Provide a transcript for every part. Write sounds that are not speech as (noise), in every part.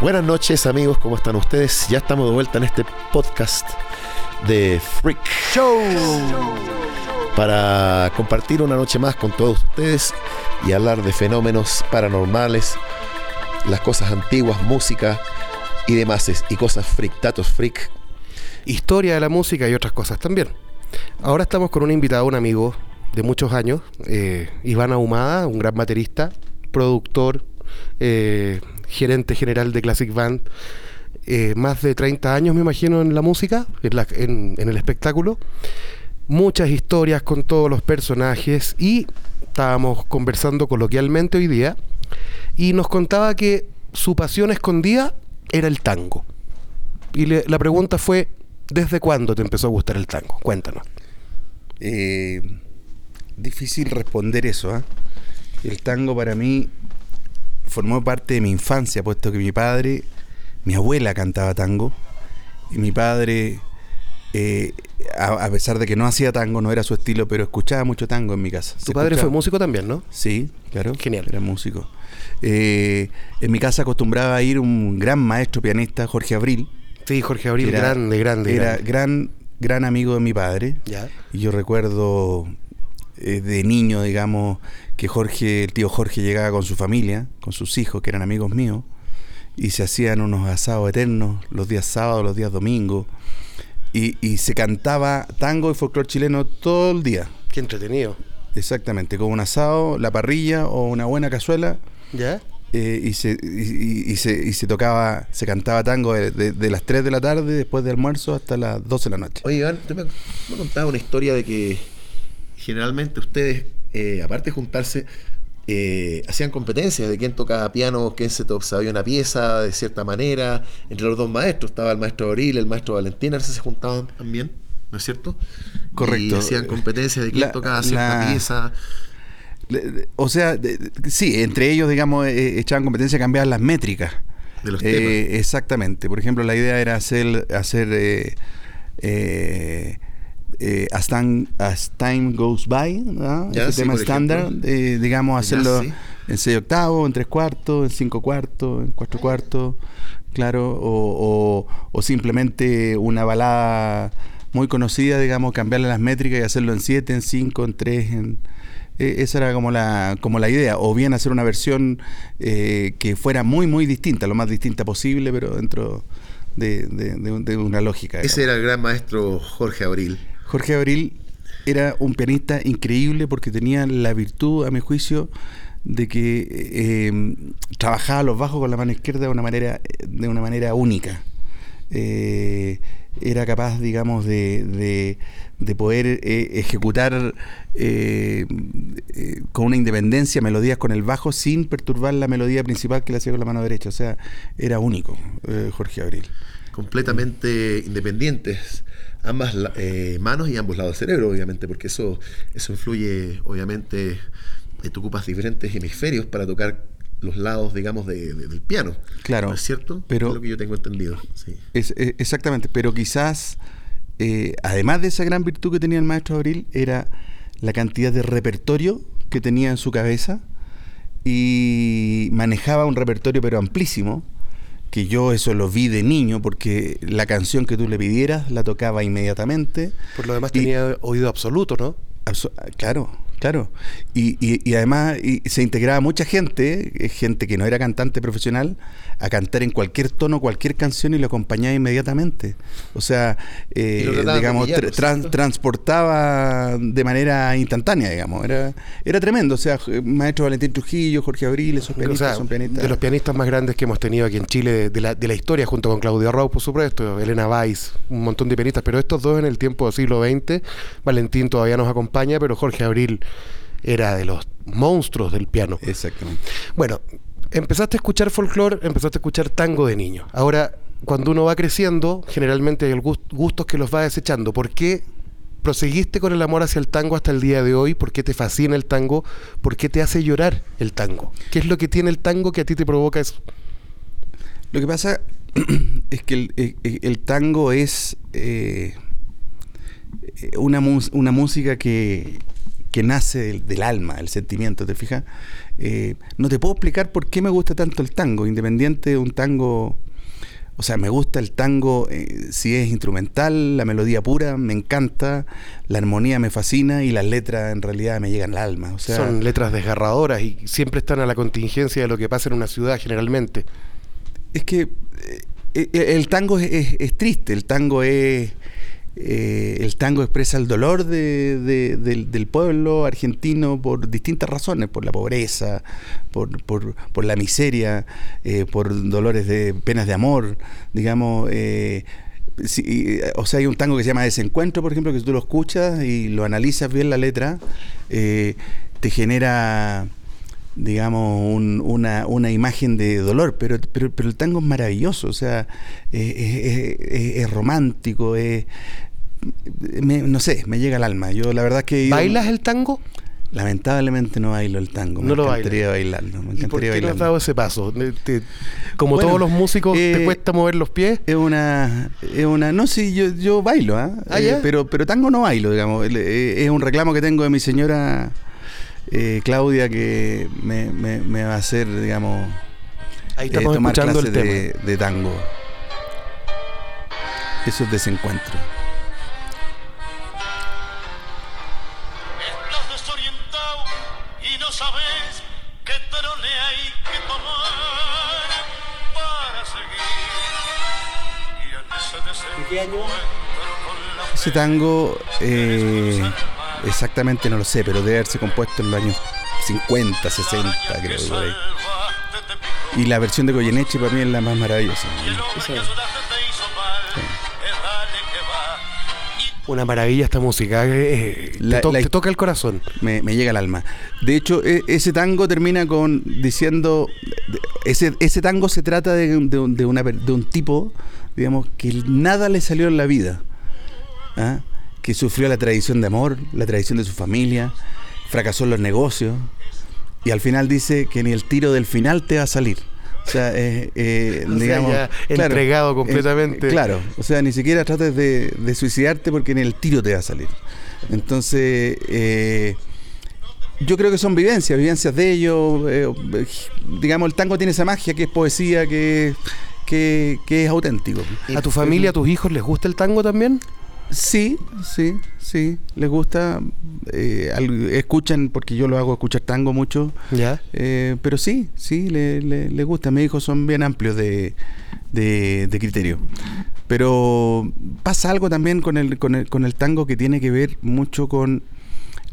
Buenas noches amigos, ¿cómo están ustedes? Ya estamos de vuelta en este podcast de Freak Show para compartir una noche más con todos ustedes y hablar de fenómenos paranormales, las cosas antiguas, música y demás, y cosas freak, datos freak. Historia de la música y otras cosas también. Ahora estamos con un invitado, un amigo de muchos años, eh, Iván Ahumada, un gran baterista, productor, eh, gerente general de Classic Band, eh, más de 30 años me imagino en la música, en, el espectáculo, muchas historias con todos los personajes y estábamos conversando coloquialmente hoy día y nos contaba que su pasión escondida era el tango. Y la pregunta fue, ¿desde cuándo te empezó a gustar el tango? Cuéntanos. Eh, difícil responder eso. ¿ah? El tango para mí formó parte de mi infancia, puesto que mi padre, mi abuela cantaba tango, y mi padre, eh, a, pesar de que no hacía tango, no era su estilo, pero escuchaba mucho tango en mi casa. Tu padre fue músico también, ¿no? Sí, claro. Genial. Era músico. Eh, en mi casa acostumbraba a ir un gran maestro pianista, Jorge Abril. Sí, Jorge Abril, grande, grande. Era gran, gran amigo de mi padre. Ya. Y yo recuerdo eh, de niño, digamos, que Jorge, el tío Jorge llegaba con su familia, con sus hijos, que eran amigos míos, y se hacían unos asados eternos los días sábados, los días domingos, y, se cantaba tango y folclore chileno todo el día. Qué entretenido. Exactamente, con un asado, la parrilla o una buena cazuela. ¿Ya? Eh, y, se, y, se, y se tocaba, se cantaba tango de, las 3 de la tarde después del almuerzo hasta las 12 de la noche. Oye, Iván, me, me contaba una historia de que generalmente ustedes eh, aparte de juntarse, eh, hacían competencias de quién tocaba piano, quién se sabía una pieza de cierta manera. Entre los dos maestros estaba el maestro Abril, el maestro Valentín, a veces se juntaban también, ¿no es cierto? Correcto. Y hacían competencias de quién tocaba cierta pieza. O sea, sí, entre ellos, digamos, eh, echaban competencia a cambiar las métricas. De los temas. Exactamente. Por ejemplo, la idea era hacer, hacer eh, as, time, Goes By, ese tema estándar, eh, digamos, hacerlo en 6 octavos, en 3 cuartos, en 5 cuartos, en 4 cuartos, claro, o, simplemente una balada muy conocida, digamos, cambiarle las métricas y hacerlo en 7, en 5, en 3, en... E, esa era como la, como la idea, o bien hacer una versión eh, que fuera muy, muy distinta, lo más distinta posible, pero dentro de, de una lógica. Ese era el gran maestro Jorge Abril. Jorge Abril era un pianista increíble porque tenía la virtud, a mi juicio, de que eh, trabajaba los bajos con la mano izquierda de una manera, de una manera única. Eh, era capaz, digamos, de, de, poder eh, ejecutar con una independencia melodías con el bajo sin perturbar la melodía principal que le hacía con la mano derecha. O sea, era único, Jorge Abril. Completamente independientes ambas eh, manos y ambos lados del cerebro, obviamente, porque eso, eso influye, obviamente, eh, tú ocupas diferentes hemisferios para tocar los lados, digamos, del piano. Claro. es cierto? Pero es lo que yo tengo entendido. Es, exactamente, pero quizás, eh, además de esa gran virtud que tenía el maestro Abril, era la cantidad de repertorio que tenía en su cabeza y manejaba un repertorio pero amplísimo que yo eso lo vi de niño porque la canción que tú le pidieras la tocaba inmediatamente. Por lo demás tenía oído absoluto, ¿no? claro, Claro, y, y, además se integraba mucha gente, eh, gente que no era cantante profesional, a cantar en cualquier tono, cualquier canción y lo acompañaba inmediatamente. O sea, eh, digamos, transportaba de manera instantánea, digamos. Era, era tremendo. O sea, maestro Valentín Trujillo, Jorge Abril, esos pianistas son pianistas. De los pianistas más grandes que hemos tenido aquí en Chile, de la, de la historia, junto con Claudio Rau, por supuesto, Elena Weiss, un montón de pianistas, pero estos dos en el tiempo del siglo XX, Valentín todavía nos acompaña, pero Jorge Abril era de los monstruos del piano. Exactamente. Bueno, empezaste a escuchar folclore, empezaste a escuchar tango de niño. Ahora, cuando uno va creciendo, generalmente hay gustos que los va desechando. ¿Por qué proseguiste con el amor hacia el tango hasta el día de hoy? ¿Por qué te fascina el tango? ¿Por qué te hace llorar el tango? ¿Qué es lo que tiene el tango que a ti te provoca eso? Lo que pasa (clears throat) es que el, tango es eh, una, una música que, que nace del, alma, el sentimiento, ¿te fijas? Eh, no te puedo explicar por qué me gusta tanto el tango, independiente de un tango o sea, me gusta el tango eh, si es instrumental, la melodía pura, me encanta, la armonía me fascina y las letras en realidad me llegan al alma. O sea, Son letras desgarradoras y siempre están a la contingencia de lo que pasa en una ciudad generalmente. Es que eh, el tango es, triste, el tango es eh, el tango expresa el dolor del, pueblo argentino por distintas razones, por la pobreza, por, la miseria, eh, por dolores de penas de amor, digamos. Eh, o sea, hay un tango que se llama Desencuentro, por ejemplo, que tú lo escuchas y lo analizas bien la letra, te genera digamos, una, imagen de dolor, pero, pero, el tango es maravilloso, o sea, es romántico, es, no sé, me llega al alma. Yo la verdad que... ¿Bailas el tango? Lamentablemente no bailo el tango. No me lo encantaría bailarlo. Me ¿Y por qué no has dado ese paso? como todos los músicos, ¿te eh, cuesta mover los pies? Es una... Es una no, sí, yo, yo bailo, ¿ah? ¿Ah eh, pero, pero tango no bailo, digamos. Eh, es un reclamo que tengo de mi señora Claudia que me, me, va a hacer, digamos... Ahí estamos escuchando el tema. De, de tango. Eso es desencuentro. Ese tango, eh, exactamente no lo sé, pero debe haberse compuesto en los años 50, 60, creo. Y la versión de Goyeneche para mí es la más maravillosa. Una maravilla esta música, eh, eh, te, toca el corazón. Me, llega al alma. De hecho, e, ese tango termina con diciendo, ese, ese tango se trata de, de, una, de un tipo digamos, que nada le salió en la vida, ¿ah? que sufrió la tradición de amor, la tradición de su familia, fracasó en los negocios y al final dice que ni el tiro del final te va a salir. O sea, eh, (laughs) eh digamos, entregado completamente. claro, o sea, ni siquiera trates de, suicidarte porque ni el tiro te va a salir. Entonces, eh, yo creo que son vivencias, vivencias de ellos. Eh, digamos, el tango tiene esa magia que es poesía, que que, es auténtico. ¿A tu familia, a tus hijos les gusta el tango también? Sí, sí, sí, les gusta, eh, escuchan, porque yo lo hago escuchar tango mucho, ¿Ya? Eh, pero sí, sí, les le, gusta, mis hijos son bien amplios de, de, criterio. Pero pasa algo también con el, con, el, con el tango que tiene que ver mucho con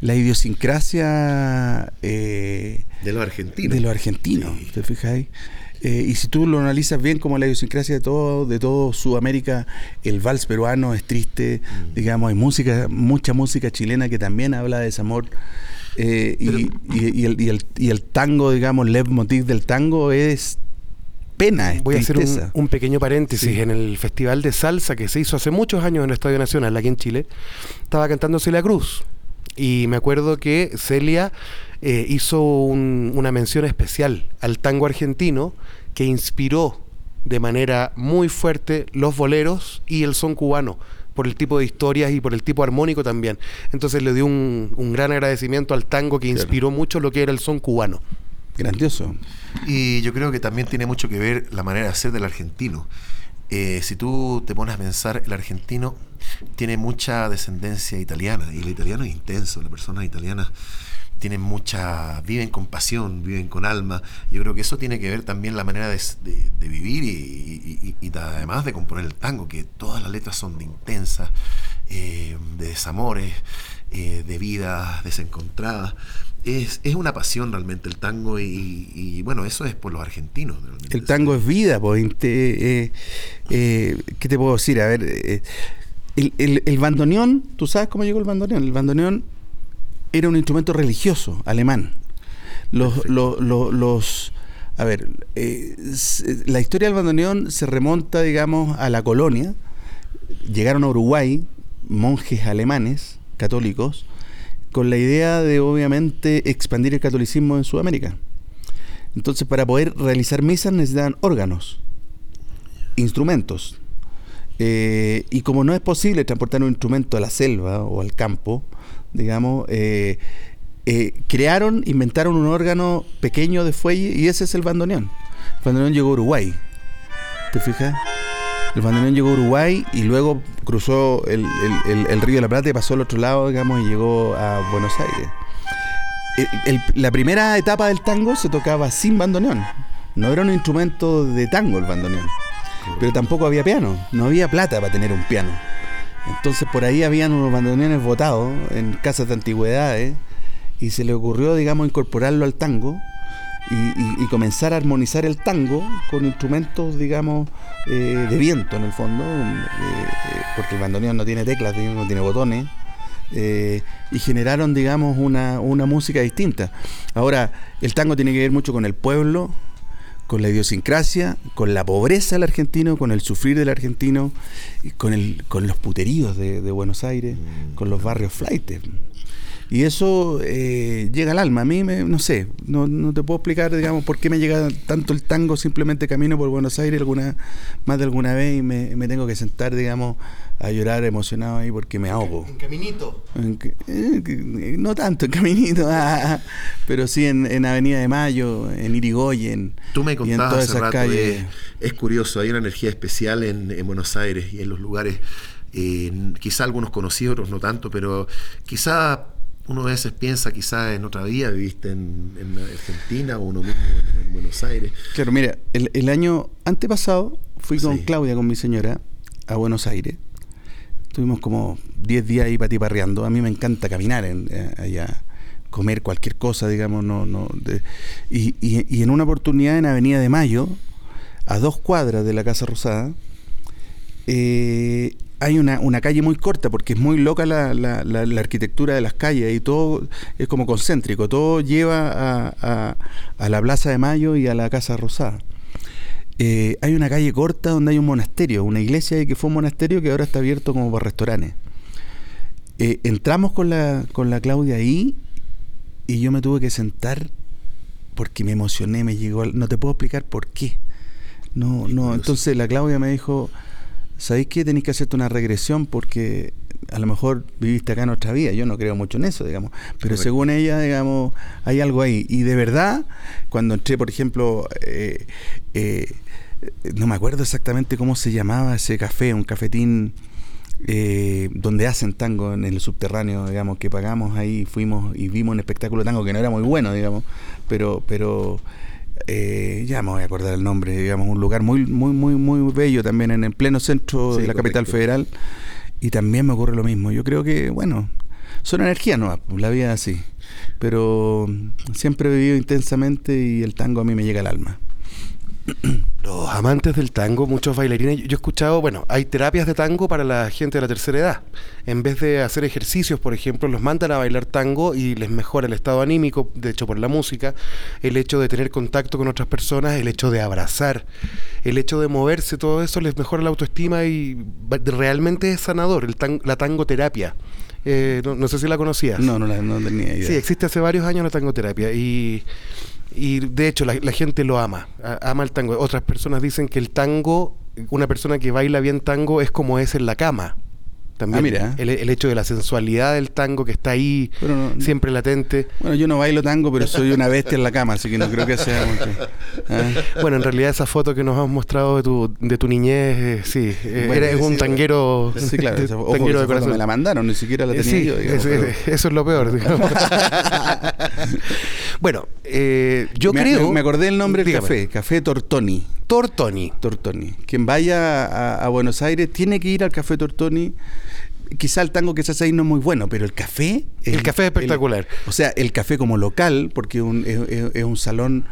la idiosincrasia eh, de los argentinos. De los argentinos, ¿te fijáis? Eh, y si tú lo analizas bien como la idiosincrasia de todo, de todo Sudamérica, el vals peruano es triste, mm. digamos, hay música, mucha música chilena que también habla de desamor. Eh, y, y, el, y, el, y, el, tango, digamos, el leitmotiv del tango es pena. Voy a hacer un, pequeño paréntesis. En el Festival de Salsa que se hizo hace muchos años en el Estadio Nacional, aquí en Chile, estaba cantando Celia Cruz. Y me acuerdo que Celia eh, hizo una mención especial al tango argentino que inspiró de manera muy fuerte los boleros y el son cubano por el tipo de historias y por el tipo armónico también. Entonces le dio un, gran agradecimiento al tango que inspiró mucho lo que era el son cubano. Grandioso. Y yo creo que también tiene mucho que ver la manera de ser del argentino. Eh, si tú te pones a pensar, el argentino tiene mucha descendencia italiana y el italiano es intenso, las personas italianas tienen mucha, viven con pasión, viven con alma. Yo creo que eso tiene que ver también la manera de, vivir y, además de componer el tango, que todas las letras son de intensas, eh, de desamores, eh, de vidas desencontradas. Es, es, una pasión realmente el tango y, bueno, eso es por los argentinos. El tango es vida, pues, eh, ¿qué te puedo decir? A ver, el, el, el bandoneón, ¿tú sabes cómo llegó el bandoneón? El bandoneón era un instrumento religioso alemán. Los, los, a ver, eh, la historia del bandoneón se remonta, digamos, a la colonia. Llegaron a Uruguay monjes alemanes, católicos, con la idea de, obviamente, expandir el catolicismo en Sudamérica. Entonces, para poder realizar misas necesitaban órganos, instrumentos. Eh, y como no es posible transportar un instrumento a la selva o al campo, digamos, eh, eh, crearon, inventaron un órgano pequeño de fuelle y ese es el bandoneón. El bandoneón llegó a Uruguay. ¿Te fijas? El bandoneón llegó a Uruguay y luego cruzó el, río de la Plata y pasó al otro lado, digamos, y llegó a Buenos Aires. la primera etapa del tango se tocaba sin bandoneón. No era un instrumento de tango el bandoneón. Pero tampoco había piano. No había plata para tener un piano. Entonces por ahí habían unos bandoneones botados en casas de antigüedades y se le ocurrió, digamos, incorporarlo al tango y, comenzar a armonizar el tango con instrumentos, digamos, eh, de viento en el fondo, eh, eh, porque el bandoneón no tiene teclas, no tiene botones. y generaron, digamos, una, una música distinta. Ahora, el tango tiene que ver mucho con el pueblo, con la idiosincrasia, con la pobreza del argentino, con el sufrir del argentino, con, el, con los puteríos de, Buenos Aires, mm. con los barrios flightes. Y eso eh, llega al alma. A mí, me, no sé, no, no, te puedo explicar, digamos, por qué me llega tanto el tango. Simplemente camino por Buenos Aires alguna, más de alguna vez y me, me tengo que sentar, digamos, a llorar emocionado ahí porque me ahogo. ¿En caminito? Eh, no tanto en caminito, (laughs) ah, ah, pero sí en, en, Avenida de Mayo, en Irigoyen. Tú me contabas hace rato, es, curioso, hay una energía especial en, en Buenos Aires y en los lugares, eh, quizá algunos conocidos, otros no tanto, pero quizá uno a veces piensa quizás en otra vida, viviste en, Argentina o uno mismo en, Buenos Aires. Claro, mira, el, año antepasado fui con Claudia, con mi señora, a Buenos Aires. Estuvimos como 10 días ahí patiparreando. A mí me encanta caminar en, eh, allá, comer cualquier cosa, digamos. no, no y, y, en una oportunidad en Avenida de Mayo, a dos cuadras de la Casa Rosada, eh, hay una, una, calle muy corta porque es muy loca la, la, la, arquitectura de las calles y todo es como concéntrico, todo lleva a, a, la Plaza de Mayo y a la Casa Rosada. Eh, hay una calle corta donde hay un monasterio, una iglesia que fue un monasterio que ahora está abierto como para restaurantes. Eh, entramos con la, con la Claudia ahí y yo me tuve que sentar porque me emocioné, me llegó, no te puedo explicar por qué. No, no, entonces la Claudia me dijo, ¿sabéis qué? Tenéis que hacerte una regresión porque a lo mejor viviste acá en otra vida. Yo no creo mucho en eso, digamos. Pero según ella, digamos, hay algo ahí. Y de verdad, cuando entré, por ejemplo, eh, eh, no me acuerdo exactamente cómo se llamaba ese café, un cafetín eh, donde hacen tango en el subterráneo, digamos, que pagamos ahí, fuimos y vimos un espectáculo de tango que no era muy bueno, digamos, pero, pero eh, ya me voy a acordar el nombre, digamos, un lugar muy, muy, muy, muy bello también en el pleno centro de la capital federal. Y también me ocurre lo mismo. Yo creo que, bueno, son energías nuevas, la vida es así. Pero siempre he vivido intensamente y el tango a mí me llega al alma. (clears throat) Los amantes del tango, muchos bailarines, yo he escuchado, bueno, hay terapias de tango para la gente de la tercera edad. En vez de hacer ejercicios, por ejemplo, los mandan a bailar tango y les mejora el estado anímico, de hecho por la música, el hecho de tener contacto con otras personas, el hecho de abrazar, el hecho de moverse, todo eso les mejora la autoestima y realmente es sanador, el la tangoterapia. Eh, no, sé si la conocías. No, no, no tenía idea. Sí, existe hace varios años la tangoterapia y y de hecho la, gente lo ama, ama el tango. Otras personas dicen que el tango, una persona que baila bien tango es como es en la cama. También ah, mira. El, hecho de la sensualidad del tango que está ahí, siempre latente. Bueno, yo no bailo tango, pero soy una bestia en la cama, así que no creo que sea mucho. ¿eh? (laughs) Bueno, en realidad esa foto que nos has mostrado de tu, de tu niñez, eh, sí, eh, eres un tanguero. Sí, claro. (laughs) tanguero de corazón. Me la mandaron, ni siquiera la tenía yo. eso es lo peor, digamos. (laughs) bueno, yo creo... Me, acordé el nombre del café, Café Tortoni. Tortoni. Tortoni. Quien vaya a, Buenos Aires tiene que ir al Café Tortoni. Quizá el tango que se hace ahí no es muy bueno, pero el café... El, café es espectacular. o sea, el café como local, porque es, un salón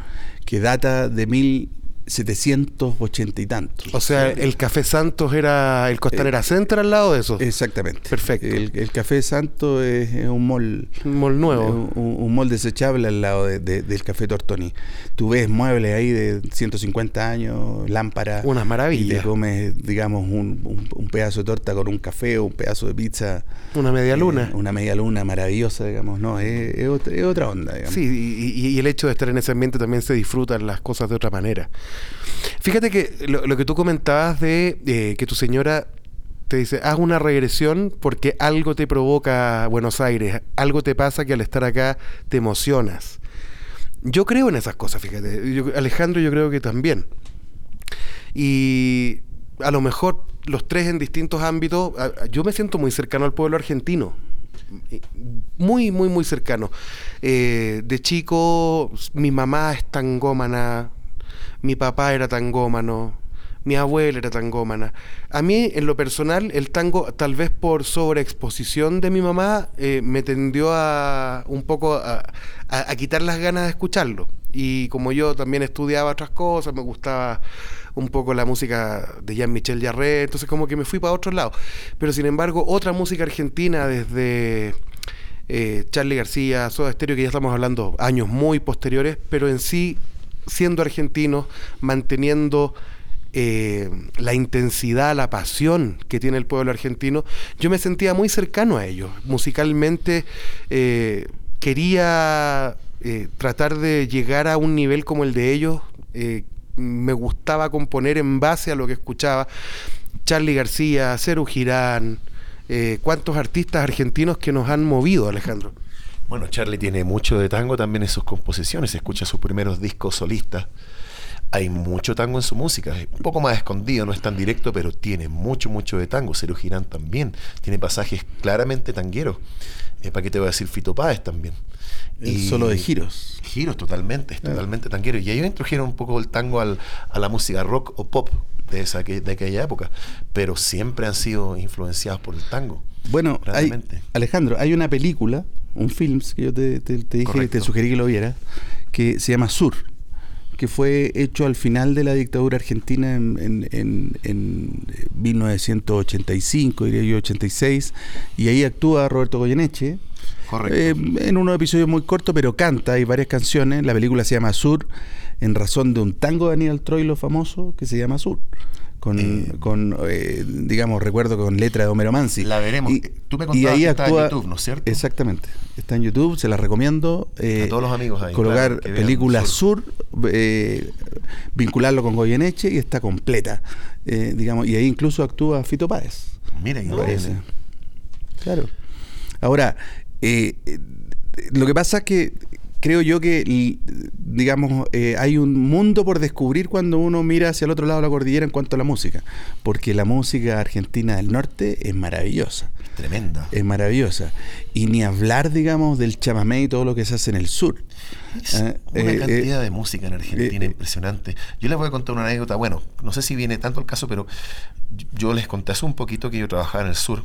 que data de mil 780 y tantos. O sea, el Café Santos era el Costanera Center al lado de eso. Exactamente. Perfecto. El, Café Santos es, un mall. Un mall nuevo. Un, mall desechable al lado del Café Tortoni. Tú ves muebles ahí de 150 años, lámparas. Unas maravillas. Y te comes, digamos, un, pedazo de torta con un café o un pedazo de pizza. Una media eh, luna. una media luna maravillosa, digamos. No, es, otra, onda, digamos. Sí, y, y el hecho de estar en ese ambiente también se disfrutan las cosas de otra manera. Fíjate que lo, que tú comentabas de eh, que tu señora te dice, haz una regresión porque algo te provoca Buenos Aires, algo te pasa que al estar acá te emocionas. Yo creo en esas cosas, fíjate. Alejandro yo creo que también. Y a lo mejor los tres en distintos ámbitos, yo me siento muy cercano al pueblo argentino. Muy, muy, muy cercano. Eh, de chico, mi mamá es tangómana, mi papá era tangómano, mi abuela era tangómana. A mí, en lo personal, el tango, tal vez por sobreexposición de mi mamá, eh, me tendió a un poco a, quitar las ganas de escucharlo. Y como yo también estudiaba otras cosas, me gustaba un poco la música de Jean-Michel Jarre, entonces como que me fui para otro lado. Pero sin embargo, otra música argentina desde eh, Charlie García, Soda Stereo, que ya estamos hablando años muy posteriores, pero en sí, siendo argentinos, manteniendo eh, la intensidad, la pasión que tiene el pueblo argentino, yo me sentía muy cercano a ellos. Musicalmente eh, quería eh, tratar de llegar a un nivel como el de ellos. me gustaba componer en base a lo que escuchaba. Charlie García, Ceru Girán, cuántos artistas argentinos que nos han movido, Alejandro. Bueno, Charlie tiene mucho de tango también en sus composiciones, escucha sus primeros discos solistas hay mucho tango en su música, un poco más escondido, no es tan directo, pero tiene mucho, mucho de tango. Cero Girán también, tiene pasajes claramente tangueros. Eh, ¿Para qué te voy a decir Fito Páez también? y solo de giros. Giros totalmente, es totalmente tanguero. Y ellos introdujeron un poco el tango al, a la música rock o pop de, esa, de aquella época, pero siempre han sido influenciados por el tango. Bueno, Alejandro, hay una película, un film que yo te, te dije, te sugerí que lo viera, que se llama Sur que fue hecho al final de la dictadura argentina en, en, en, 1985, diría yo, 86, y ahí actúa Roberto Goyeneche. Eh, en unos episodios muy cortos, pero canta, hay varias canciones. La película se llama Sur, en razón de un tango de Daniel Troilo famoso que se llama Sur con, eh, con eh, digamos, recuerdo con letra de Homero Mansi. La veremos. Y, Tú me contabas ahí que está en YouTube, ¿no es cierto? Exactamente. Está en YouTube, se la recomiendo. Eh, a todos los amigos ahí. Colocar película Sur, vincularlo con Goyeneche y está completa. digamos, y ahí incluso actúa Fito Páez. Mira, me parece. Claro. Ahora, lo que pasa es que creo yo que, digamos, eh, hay un mundo por descubrir cuando uno mira hacia el otro lado de la cordillera en cuanto a la música, porque la música argentina del norte es maravillosa. Tremenda. Es maravillosa. Y ni hablar, digamos, del chamamé y todo lo que se hace en el sur. Ah, una eh, cantidad eh, de música en Argentina impresionante. Yo les voy a contar una anécdota, bueno, no sé si viene tanto el caso, pero yo les conté hace un poquito que yo trabajaba en el sur,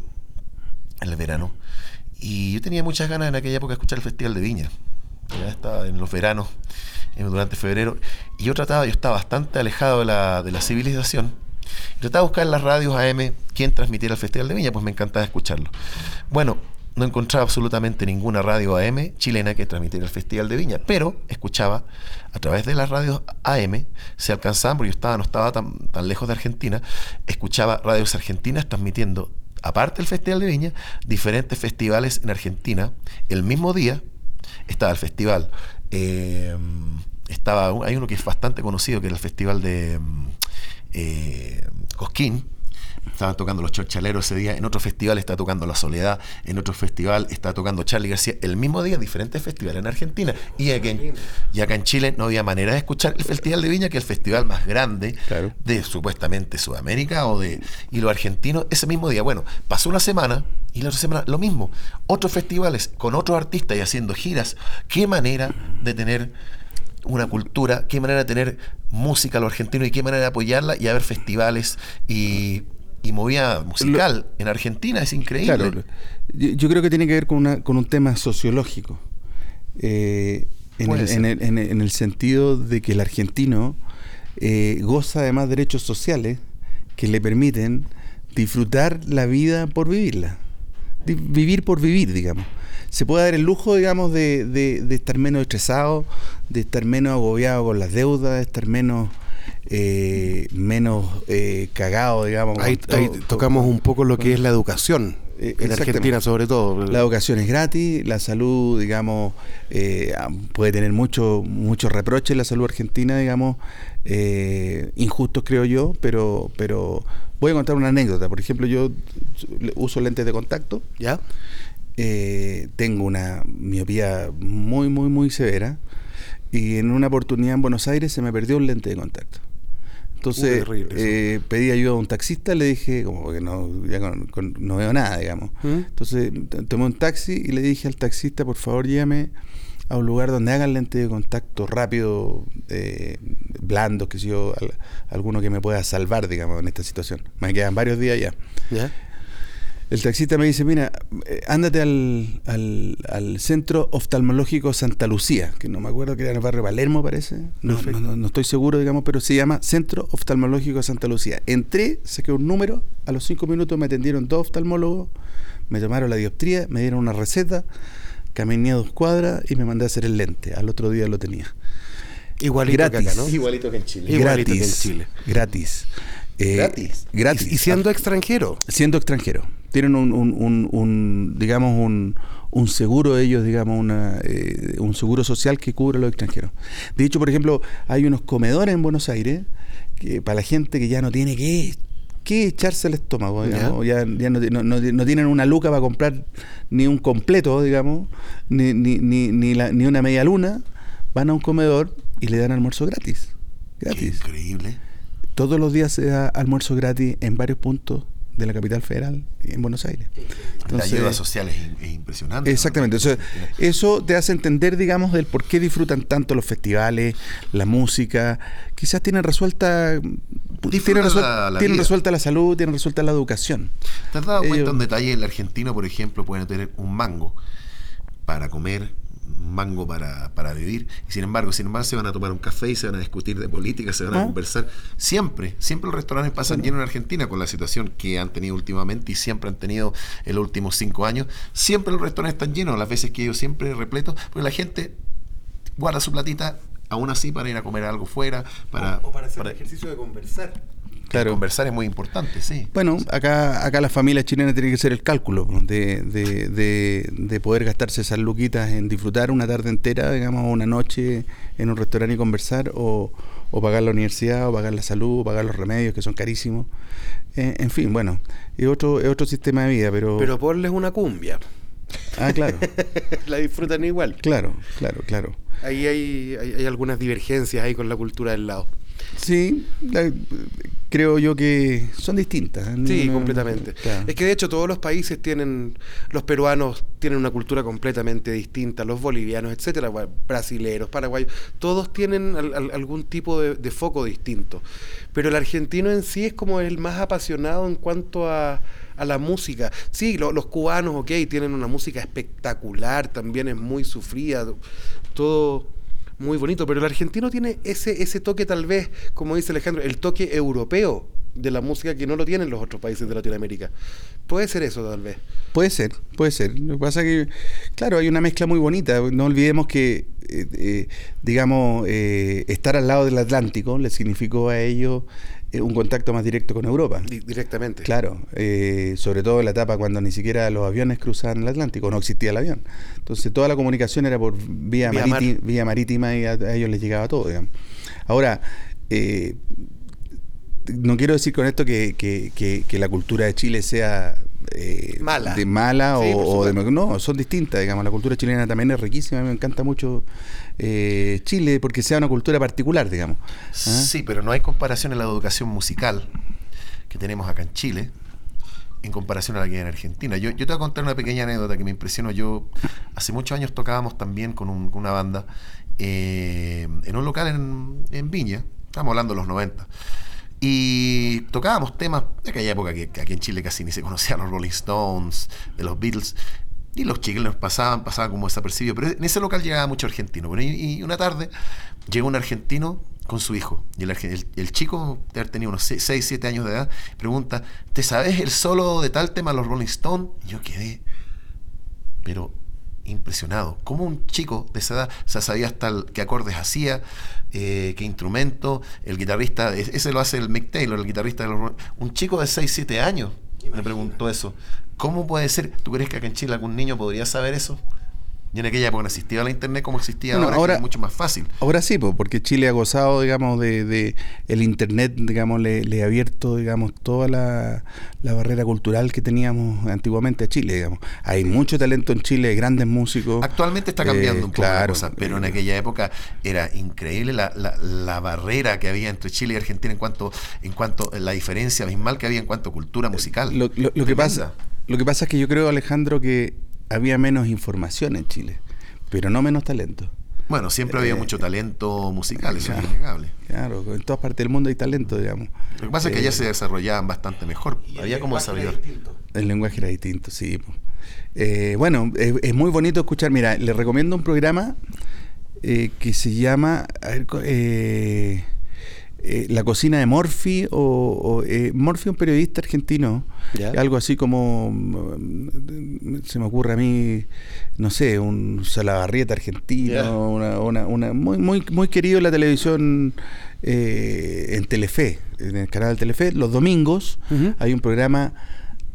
en el verano, y yo tenía muchas ganas en aquella época de escuchar el Festival de Viña ya estaba en los veranos, durante febrero, y yo trataba, yo estaba bastante alejado de la, de la civilización, trataba de buscar en las radios AM quién transmitiera el Festival de Viña, pues me encantaba escucharlo. Bueno, no encontraba absolutamente ninguna radio AM chilena que transmitiera el Festival de Viña, pero escuchaba a través de las radios AM, se alcanzaban, porque yo estaba, no estaba tan, tan lejos de Argentina, escuchaba radios argentinas transmitiendo, aparte del Festival de Viña, diferentes festivales en Argentina el mismo día, estaba el festival. Eh, estaba, hay uno que es bastante conocido, que era el festival de eh, Cosquín. Estaban tocando los chorchaleros ese día. En otro festival está tocando La Soledad. En otro festival está tocando Charlie García. El mismo día, diferentes festivales en Argentina. Y, aquí, y acá en Chile no había manera de escuchar el Festival de Viña, que es el festival más grande de supuestamente Sudamérica o de. Y los argentinos, ese mismo día. Bueno, pasó una semana y la otra semana lo mismo. Otros festivales con otros artistas y haciendo giras. Qué manera de tener una cultura, qué manera de tener música a los argentinos y qué manera de apoyarla y haber festivales y, y movida musical en Argentina. Es increíble. Claro, yo creo que tiene que ver con, una, con un tema sociológico. Eh, en, el, en, el, sentido de que el argentino eh, goza de más derechos sociales que le permiten disfrutar la vida por vivirla vivir por vivir, digamos. Se puede dar el lujo, digamos, de, de, estar menos estresado, de estar menos agobiado con las deudas, de estar menos eh, menos eh, cagado, digamos. Ahí, tocamos un poco lo que es la educación. Eh, en Argentina sobre todo. La educación es gratis, la salud, digamos, eh, puede tener muchos mucho reproches la salud argentina, digamos, eh, injustos creo yo, pero, pero voy a contar una anécdota. Por ejemplo, yo uso lentes de contacto. ¿Ya? Tengo una miopía muy, muy, muy severa. Y en una oportunidad en Buenos Aires se me perdió un lente de contacto. Entonces eh, pedí ayuda a un taxista, le dije, como que no, no veo nada, digamos. ¿Mm? Entonces tomé un taxi y le dije al taxista, por favor, llévame a un lugar donde hagan lente de contacto rápido, eh, blando, que si yo, alguno que me pueda salvar, digamos, en esta situación. Me quedan varios días ya. ¿Ya? El taxista me dice, mira, eh, ándate al, al, Centro Oftalmológico Santa Lucía, que no me acuerdo que era en el barrio Palermo, parece. No, no, estoy seguro, digamos, pero se llama Centro Oftalmológico Santa Lucía. Entré, saqué un número, a los cinco minutos me atendieron dos oftalmólogos, me tomaron la dioptría, me dieron una receta, caminé a dos cuadras y me mandé a hacer el lente. Al otro día lo tenía. Igualito gratis. que acá, ¿no? Igualito que en Chile. Igualito que en Chile. Gratis. Eh, gratis. Gratis. Y, siendo extranjero. Siendo extranjero. Tienen un, un, un, digamos, un, un seguro ellos, digamos, una, eh, un seguro social que cubre a los extranjeros. De hecho, por ejemplo, hay unos comedores en Buenos Aires que para la gente que ya no tiene que que echarse el estómago, digamos. Ya, ya no, no, tienen una luca para comprar ni un completo, digamos, ni, ni, ni, ni, la, ni una media luna, van a un comedor y le dan almuerzo gratis. Gratis. increíble todos los días se da almuerzo gratis en varios puntos de la capital federal en Buenos Aires. la ayuda social es, impresionante. Exactamente. eso te hace entender, digamos, del por qué disfrutan tanto los festivales, la música. Quizás tienen resuelta, tienen, resuelta la, tienen resuelta la salud, tienen resuelta la educación. ¿Te has dado cuenta un detalle? El argentino, por ejemplo, puede tener un mango para comer mango para, para, vivir. Y sin embargo, sin embargo, se van a tomar un café y se van a discutir de política, se van a ah. conversar. Siempre, siempre los restaurantes pasan llenos en Argentina con la situación que han tenido últimamente y siempre han tenido en los últimos cinco años. Siempre los restaurantes están llenos, las veces que ellos siempre repletos, porque la gente guarda su platita aún así para ir a comer algo fuera, para, o, para hacer el ejercicio de conversar. Claro. Conversar es muy importante, sí. Bueno, acá, acá las familias chilenas tienen que hacer el cálculo de, de, de, poder gastarse esas luquitas en disfrutar una tarde entera, digamos, una noche en un restaurante y conversar, o, o pagar la universidad, o pagar la salud, o pagar los remedios que son carísimos. Eh, en fin, bueno, es otro, es otro sistema de vida, pero... Pero ponles una cumbia. Ah, claro. (laughs) la disfrutan igual. Claro, claro, claro. Ahí hay, hay, hay algunas divergencias ahí con la cultura del lado. Sí, creo yo que son distintas. ¿eh? Sí, completamente. Es que de hecho todos los países tienen, los peruanos tienen una cultura completamente distinta, los bolivianos, etcétera, brasileros, paraguayos, todos tienen algún tipo de, foco distinto. Pero el argentino en sí es como el más apasionado en cuanto a, a la música. Sí, los cubanos, ok, tienen una música espectacular, también es muy sufrida, todo muy bonito, pero el argentino tiene ese, ese toque tal vez, como dice Alejandro, el toque europeo de la música que no lo tienen los otros países de Latinoamérica. Puede ser eso tal vez. Puede ser, puede ser. Lo que pasa es que, claro, hay una mezcla muy bonita. No olvidemos que, eh, eh, digamos, eh, estar al lado del Atlántico le significó a ellos un contacto más directo con Europa. directamente. Claro, eh, sobre todo en la etapa cuando ni siquiera los aviones cruzaban el Atlántico, no existía el avión. Entonces toda la comunicación era por vía, vía, marítima y a, ellos les llegaba todo. Digamos. Ahora, eh, no quiero decir con esto que, que, la cultura de Chile sea eh, mala, de mala o, de no, son distintas, digamos. La cultura chilena también es riquísima, a mí me encanta mucho eh, Chile porque sea una cultura particular, digamos. ¿Ah? Sí, pero no hay comparación en la educación musical que tenemos acá en Chile en comparación a la que hay en Argentina. Yo, yo te voy a contar una pequeña anécdota que me impresionó. Yo hace muchos años tocábamos también con, una banda eh, en un local en, en Viña, estamos hablando de los 90. Y tocábamos temas de aquella época que, aquí en Chile casi ni se conocían los Rolling Stones, de los Beatles. Y los chilenos pasaban, pasaban como desapercibidos. Pero en ese local llegaba mucho argentino. y, una tarde llegó un argentino con su hijo. Y el, el, chico, de haber tenido unos 6, 7 años de edad, pregunta, ¿te sabes el solo de tal tema, los Rolling Stones? Y yo quedé, pero impresionado. Como un chico de esa edad o sabía hasta qué acordes hacía, eh, qué instrumento, el guitarrista, ese lo hace el Mick Taylor, el guitarrista de los... Un chico de 6, 7 años me preguntó eso. ¿Cómo puede ser? ¿Tú crees que acá en Chile algún niño podría saber eso? Y en aquella época no existía la internet como existía ahora, es mucho más fácil. Ahora sí, porque Chile ha gozado, digamos, de, el internet, digamos, le, ha abierto, digamos, toda la, barrera cultural que teníamos antiguamente a Chile, digamos. Hay mucho talento en Chile, grandes músicos. Actualmente está cambiando eh, un poco la cosa, pero en aquella época era increíble la, la, barrera que había entre Chile y Argentina en cuanto, en cuanto la diferencia abismal que había en cuanto a cultura musical. Lo, lo que pasa, lo que pasa es que yo creo, Alejandro, que había menos información en Chile, pero no menos talento. Bueno, siempre había eh, mucho talento musical, eso es innegable. Claro, en todas partes del mundo hay talento, digamos. Lo que pasa es que allá eh, se desarrollaban bastante mejor. había como desarrollar. El lenguaje era distinto, sí. Eh, bueno, es, muy bonito escuchar. Mira, le recomiendo un programa que se llama. Eh, la cocina de Morphy o, eh, Morphy un periodista argentino algo así como mm, se me ocurre a mí no sé un Salabarrieta argentino una, una, muy muy muy querido en la televisión eh, en Telefe en el canal de Telefe los domingos hay un programa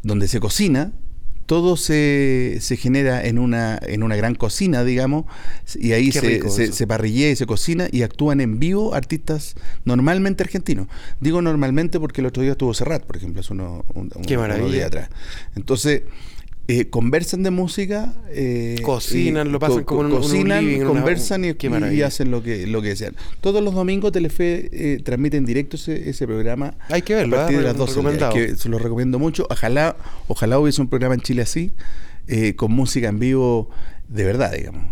donde se cocina todo se, se, genera en una, en una gran cocina, digamos, y ahí se, se, parrillea y se cocina y actúan en vivo artistas normalmente argentinos. Digo normalmente porque el otro día estuvo Serrat, por ejemplo, es uno, un, Qué maravilla. atrás. Entonces, eh, conversan de música, eh, cocinan, lo pasan como cocinan, conversan y, hacen lo que lo que desean. Todos los domingos Telefe eh, transmite en directo ese, programa. Hay que verlo, a partir de las 12 que se lo recomiendo mucho. Ojalá, ojalá hubiese un programa en Chile así, con música en vivo de verdad, digamos.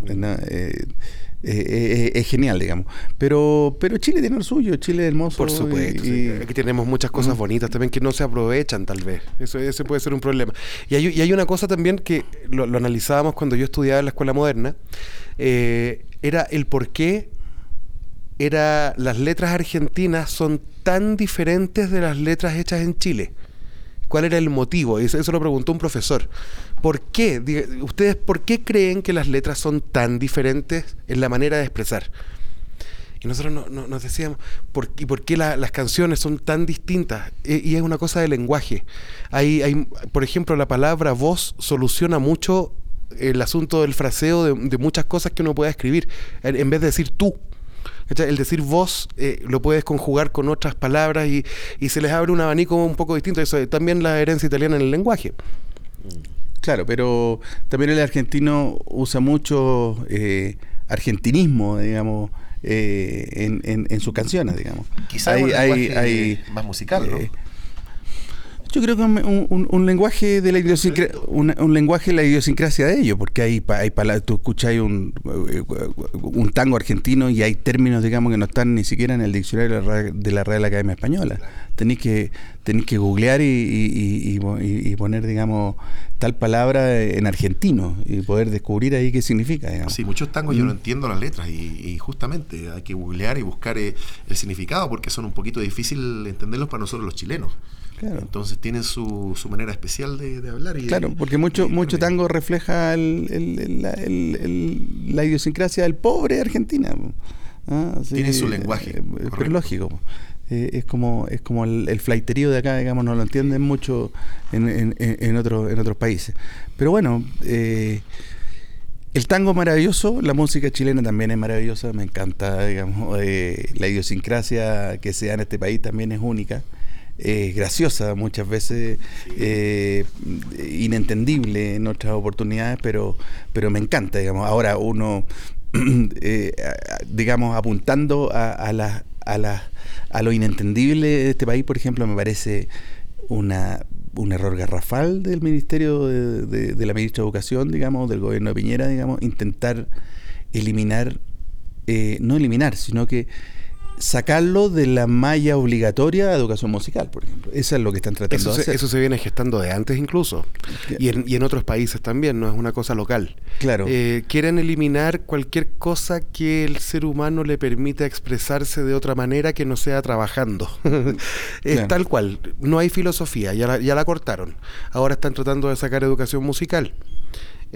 Eh, eh, es genial, digamos. Pero, pero Chile tiene lo suyo, Chile es hermoso. Por supuesto. Aquí tenemos muchas cosas bonitas también que no se aprovechan, tal vez. Eso ese puede ser un problema. Y hay, y hay una cosa también que lo, analizábamos cuando yo estudiaba en la escuela moderna, eh, era el por qué era, las letras argentinas son tan diferentes de las letras hechas en Chile. ¿Cuál era el motivo? Eso, eso lo preguntó un profesor. ¿Por qué? ¿Ustedes por qué creen que las letras son tan diferentes en la manera de expresar? Y nosotros nos decíamos, ¿por, ¿y por qué las canciones son tan distintas? E, y es una cosa de lenguaje. Hay, hay, por ejemplo, la palabra voz soluciona mucho el asunto del fraseo de, muchas cosas que uno pueda escribir, en, vez de decir tú. El decir voz eh, lo puedes conjugar con otras palabras y, y, se les abre un abanico un poco distinto. Eso también la herencia italiana en el lenguaje. Claro, pero también el argentino usa mucho eh, argentinismo, digamos, eh, en, en, sus canciones, digamos. Quizás hay, hay, más musical, ¿no? Yo creo que un, un, lenguaje de la idiosincrasia, un, lenguaje de la idiosincrasia de ellos, porque hay, hay tú escuchas un, un tango argentino y hay términos, digamos, que no están ni siquiera en el diccionario de la Real Academia Española tenéis que, tenéis que googlear y, poner, digamos, tal palabra en argentino y poder descubrir ahí qué significa. Sí, muchos tangos yo no mm. entiendo las letras y, justamente hay que googlear y buscar eh, el significado porque son un poquito difícil entenderlos para nosotros los chilenos. Entonces tienen su, su manera especial de, hablar. Y claro, porque mucho, mucho tango refleja la, idiosincrasia del pobre Argentina. Ah, Tiene su lenguaje. Eh, pero lógico. Eh, es como es como el, el, flaiterío de acá, digamos, no lo entienden mucho en, en, en, otro, en otros países. Pero bueno, eh, el tango es maravilloso, la música chilena también es maravillosa, me encanta, digamos, eh, la idiosincrasia que se da en este país también es única. Es graciosa muchas veces, inentendible en otras oportunidades, pero, pero me encanta, digamos. Ahora uno, (clears throat) digamos, apuntando a, a las a, la, a lo inentendible de este país, por ejemplo, me parece una, un error garrafal del Ministerio de, de, la Ministra de Educación, digamos, del gobierno de Piñera, digamos, intentar eliminar, eh, no eliminar, sino que sacarlo de la malla obligatoria de educación musical, por ejemplo. Eso es lo que están tratando eso de hacer. Se, eso se viene gestando de antes incluso. Y en, y en, otros países también, no es una cosa local. Claro. Eh, quieren eliminar cualquier cosa que el ser humano le permita expresarse de otra manera que no sea trabajando. (laughs) es tal cual. No hay filosofía, ya ya la cortaron. Ahora están tratando de sacar educación musical.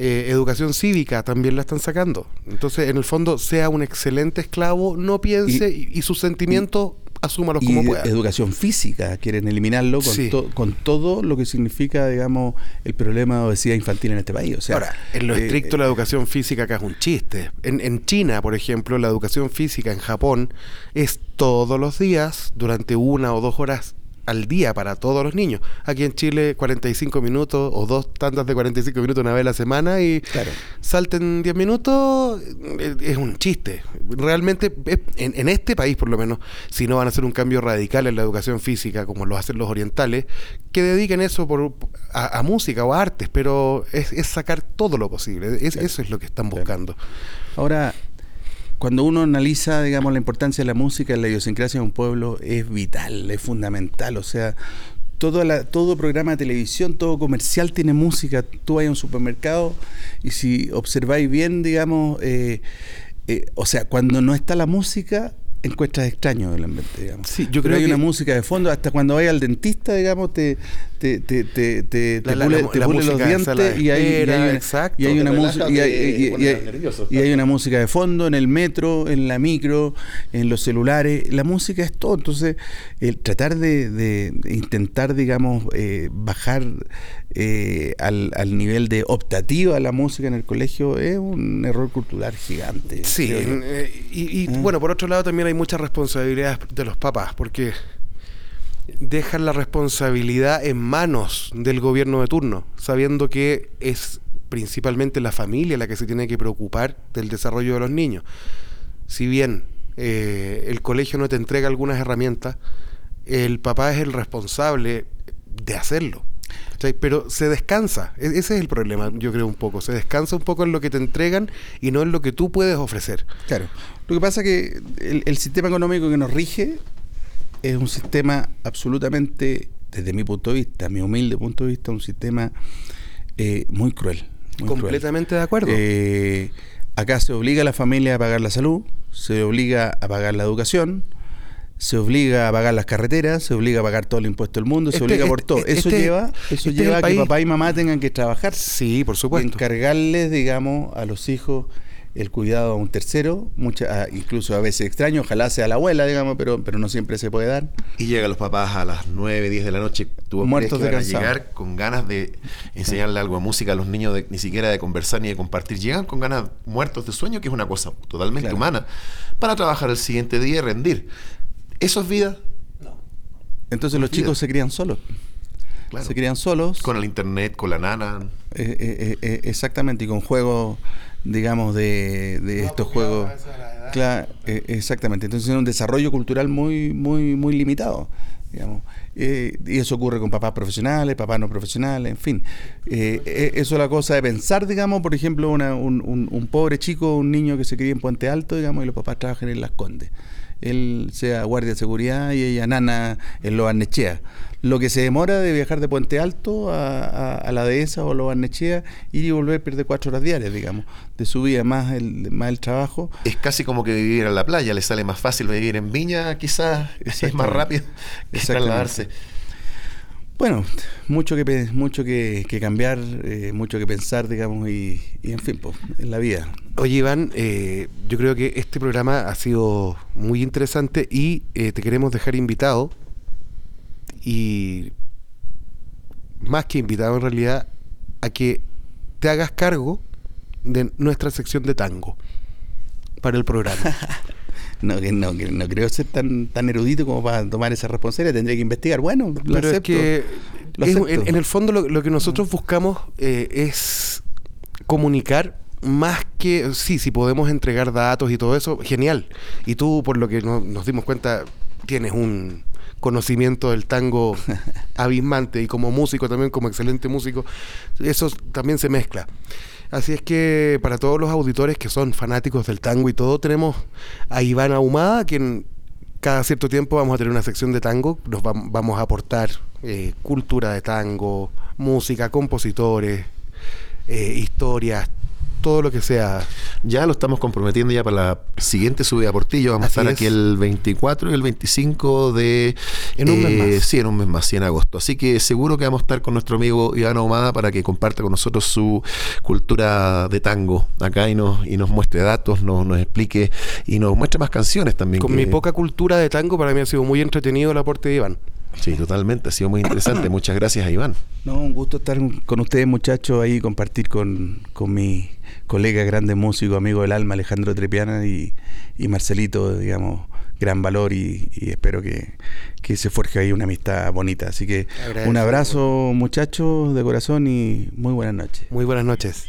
Eh, educación cívica también la están sacando. Entonces, en el fondo, sea un excelente esclavo, no piense y, sus sentimientos asúmalos como pueda. Educación física, quieren eliminarlo con, con todo lo que significa, digamos, el problema de obesidad infantil en este país. O sea, Ahora, en lo eh, estricto, la educación física acá es un chiste. En, en China, por ejemplo, la educación física en Japón es todos los días durante una o dos horas al día para todos los niños. Aquí en Chile 45 minutos o dos tantas de 45 minutos una vez a la semana y salten 10 minutos eh, es un chiste. Realmente en, este país por lo menos, si no van a hacer un cambio radical en la educación física como lo hacen los orientales, que dediquen eso por, a, música o a artes, pero es, sacar todo lo posible. Eso es lo que están buscando. Ahora, cuando uno analiza, digamos, la importancia de la música en la idiosincrasia de un pueblo, es vital, es fundamental. O sea, todo, la, todo programa de televisión, todo comercial tiene música. Tú vas a un supermercado y si observáis bien, digamos, eh, eh, o sea, cuando no está la música, encuentras extraño el ambiente, digamos. Sí, yo creo que hay una música de fondo, hasta cuando vas al dentista, digamos, te, te, te, te, te, pule, los dientes y hay, y hay, una música y hay, una música de fondo en el metro, en la micro, en los celulares, la música es todo, entonces el tratar de, de intentar, digamos, eh, bajar eh, al, al, nivel de optativa la música en el colegio es un error cultural gigante. Sí, eh, y, ¿Eh? bueno, por otro lado también hay mucha responsabilidad de los papás, porque dejan la responsabilidad en manos del gobierno de turno, sabiendo que es principalmente la familia la que se tiene que preocupar del desarrollo de los niños. Si bien el colegio no te entrega algunas herramientas, el papá es el responsable de hacerlo. Pero se descansa, e-, ese es el problema, yo creo un poco, se descansa un poco en lo que te entregan y no en lo que tú puedes ofrecer. Claro, lo que pasa es que el, sistema económico que nos rige es un sistema absolutamente, desde mi punto de vista, mi humilde punto de vista, un sistema eh, muy cruel. Completamente de acuerdo. Eh, acá se obliga a la familia a pagar la salud, se obliga a pagar la educación, se obliga a pagar las carreteras, se obliga a pagar todo el impuesto del mundo, se este obliga por todo. Eso este lleva, eso este lleva a que papá y mamá tengan que trabajar. Sí, por supuesto. encargarles, digamos, a los hijos el cuidado a un tercero, mucha, incluso a veces extraño, ojalá sea la abuela, digamos, pero, pero no siempre se puede dar. Y llegan los papás a las 9, 10 de la noche, tuvo muertos de llegar con ganas de enseñarle algo de música a los niños, ni siquiera de conversar ni de compartir. Llegan con ganas muertos de sueño, que es una cosa totalmente humana, para trabajar el siguiente día y rendir. ¿Eso es vida? No. Entonces los chicos se crían solos. Se crían solos. Con el internet, con la nana. Eh, eh, eh, exactamente, y con juegos, digamos, de, de estos juegos. Claro, exactamente. Entonces es un desarrollo cultural muy, muy, muy limitado. Digamos. y eso ocurre con papás profesionales, papás no profesionales, en fin. eso es la cosa de pensar, digamos, por ejemplo, un, un, un, pobre chico, un niño que se cría en Puente Alto, digamos, y los papás trabajan en Las Condes él sea guardia de seguridad y ella nana en Lo Barnechea. Lo que se demora de viajar de Puente Alto a, la dehesa o Lo Barnechea, ir y volver pierde cuatro horas diarias, digamos, de su vida más el, más el trabajo. Es casi como que vivir en la playa, le sale más fácil vivir en Viña, quizás (laughs) es más rápido que trasladarse. Bueno, mucho que mucho que, cambiar, eh, mucho que pensar, digamos, y, en fin, pues, en la vida. Oye, Iván, eh, yo creo que este programa ha sido muy interesante y eh, te queremos dejar invitado y más que invitado en realidad a que te hagas cargo de nuestra sección de tango para el programa. (laughs) no, que no, que no creo ser tan, tan erudito como para tomar esa responsabilidad, tendría que investigar. Bueno, lo Pero es que en, el fondo lo, que nosotros buscamos eh, es comunicar más que, sí, si podemos entregar datos y todo eso, genial. Y tú, por lo que nos dimos cuenta, tienes un conocimiento del tango (laughs) abismante y como músico también, como excelente músico, eso también se mezcla. Así es que para todos los auditores que son fanáticos del tango y todo, tenemos a Iván Ahumada, quien cada cierto tiempo vamos a tener una sección de tango, nos vamos a aportar eh, cultura de tango, música, compositores, eh, historias, todo lo que sea. Ya lo estamos comprometiendo ya para la siguiente subida a Portillo. Vamos a estar aquí el 24 y el 25 de... En un mes eh, más. Sí, en un mes más, sí, en agosto. Así que seguro que vamos a estar con nuestro amigo Iván Ahumada para que comparta con nosotros su cultura de tango acá y nos, y nos muestre datos, nos, nos explique y nos muestre más canciones también. Con mi poca cultura de tango, para mí ha sido muy entretenido el aporte de Iván. Sí, totalmente, ha sido muy interesante. (coughs) Muchas gracias a Iván. No, un gusto estar con ustedes muchachos ahí, compartir con, con mi colega, grande músico, amigo del alma, Alejandro Trepiana y, Marcelito, digamos, gran valor y, espero que, que, se forje ahí una amistad bonita. Así que un abrazo muchachos de corazón y muy buenas noches. Muy buenas noches.